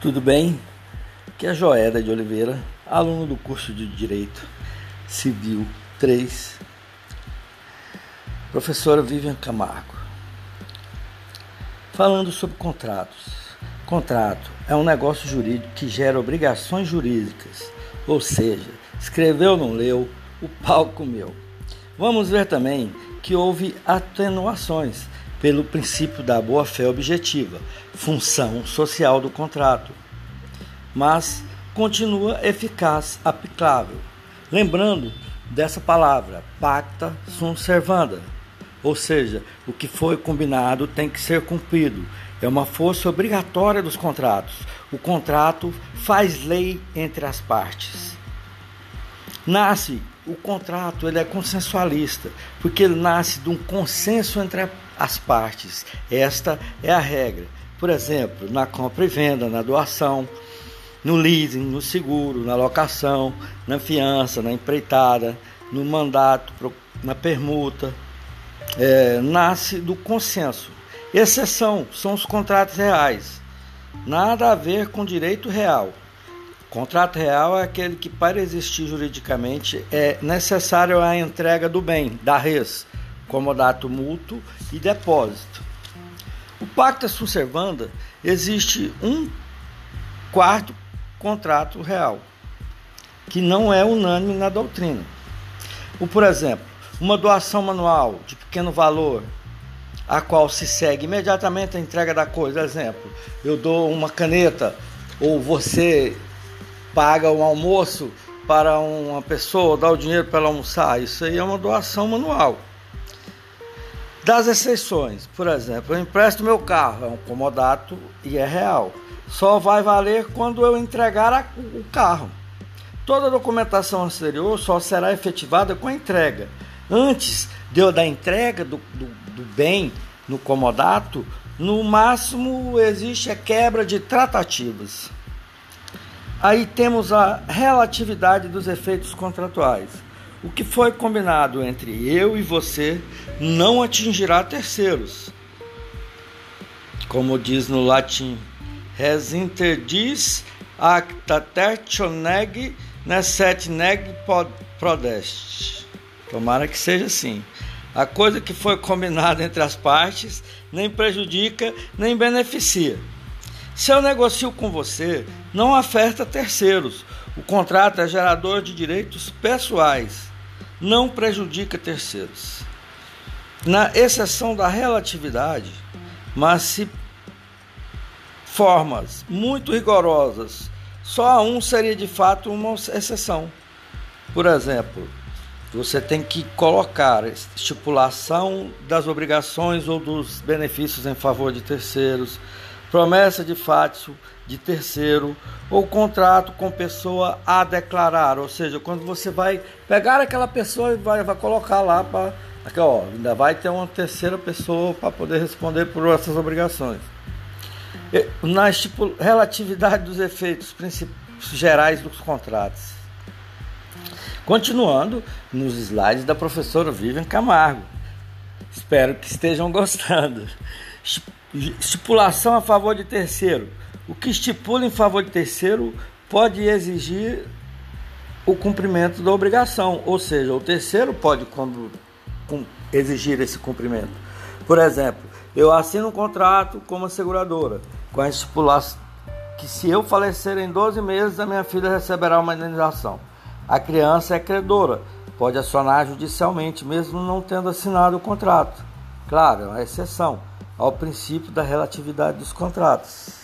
Tudo bem? Que é Joeda de Oliveira, aluno do curso de Direito Civil 3, professora Vivian Camargo. Falando sobre contratos. Contrato é um negócio jurídico que gera obrigações jurídicas, ou seja, escreveu não leu, o pau comeu. Vamos ver também que houve atenuações pelo princípio da boa-fé objetiva, função social do contrato, mas continua eficaz, aplicável. Lembrando dessa palavra, pacta sunt servanda, ou seja, o que foi combinado tem que ser cumprido. É uma força obrigatória dos contratos. O contrato faz lei entre as partes. Nasce o contrato, ele é consensualista, porque ele nasce de um consenso entre as partes. Esta é a regra. Por exemplo, na compra e venda, na doação, no leasing, no seguro, na locação, na fiança, na empreitada, no mandato, na permuta, é, nasce do consenso. Exceção são os contratos reais. Nada a ver com direito real. Contrato real é aquele que, para existir juridicamente, é necessário a entrega do bem, da res, comodato mútuo e depósito. O pacta sunt servanda existe um quarto contrato real, que não é unânime na doutrina. O, por exemplo, uma doação manual de pequeno valor, a qual se segue imediatamente a entrega da coisa. Exemplo, eu dou uma caneta ou você paga um almoço para uma pessoa, dá o dinheiro para ela almoçar, isso aí é uma doação manual. Das exceções, por exemplo, eu empresto meu carro, é um comodato e é real. Só vai valer quando eu entregar a, o carro. Toda a documentação anterior só será efetivada com a entrega. Antes de eu da entrega do, do, do bem no comodato, no máximo existe a quebra de tratativas. Aí temos a relatividade dos efeitos contratuais. O que foi combinado entre eu e você não atingirá terceiros. Como diz no latim, res interdis acta tertioneg nesset neg prodest. Tomara que seja assim. A coisa que foi combinada entre as partes nem prejudica nem beneficia. Se eu negocio com você, não afeta terceiros. O contrato é gerador de direitos pessoais, não prejudica terceiros. Na exceção da relatividade, mas se formas muito rigorosas, só um seria de fato uma exceção. Por exemplo, você tem que colocar estipulação das obrigações ou dos benefícios em favor de terceiros promessa de fato de terceiro ou contrato com pessoa a declarar, ou seja, quando você vai pegar aquela pessoa e vai, vai colocar lá para aqui ó, ainda vai ter uma terceira pessoa para poder responder por essas obrigações. Na tipo, relatividade dos efeitos gerais dos contratos. Continuando nos slides da professora Vivian Camargo. Espero que estejam gostando. Estipulação a favor de terceiro. O que estipula em favor de terceiro pode exigir o cumprimento da obrigação, ou seja, o terceiro pode exigir esse cumprimento. Por exemplo, eu assino um contrato com uma seguradora com a estipulação que se eu falecer em 12 meses, a minha filha receberá uma indenização. A criança é credora, pode acionar judicialmente, mesmo não tendo assinado o contrato. Claro, é uma exceção ao princípio da relatividade dos contratos.